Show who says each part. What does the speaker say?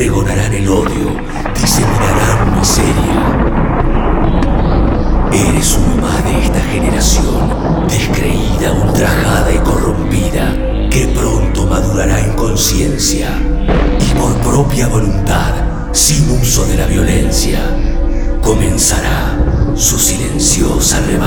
Speaker 1: pregonarán el odio, diseminarán miseria. Eres uno más de esta generación, descreída, ultrajada y corrompida, que pronto madurará en conciencia y por propia voluntad, sin uso de la violencia, comenzará su silenciosa revolución.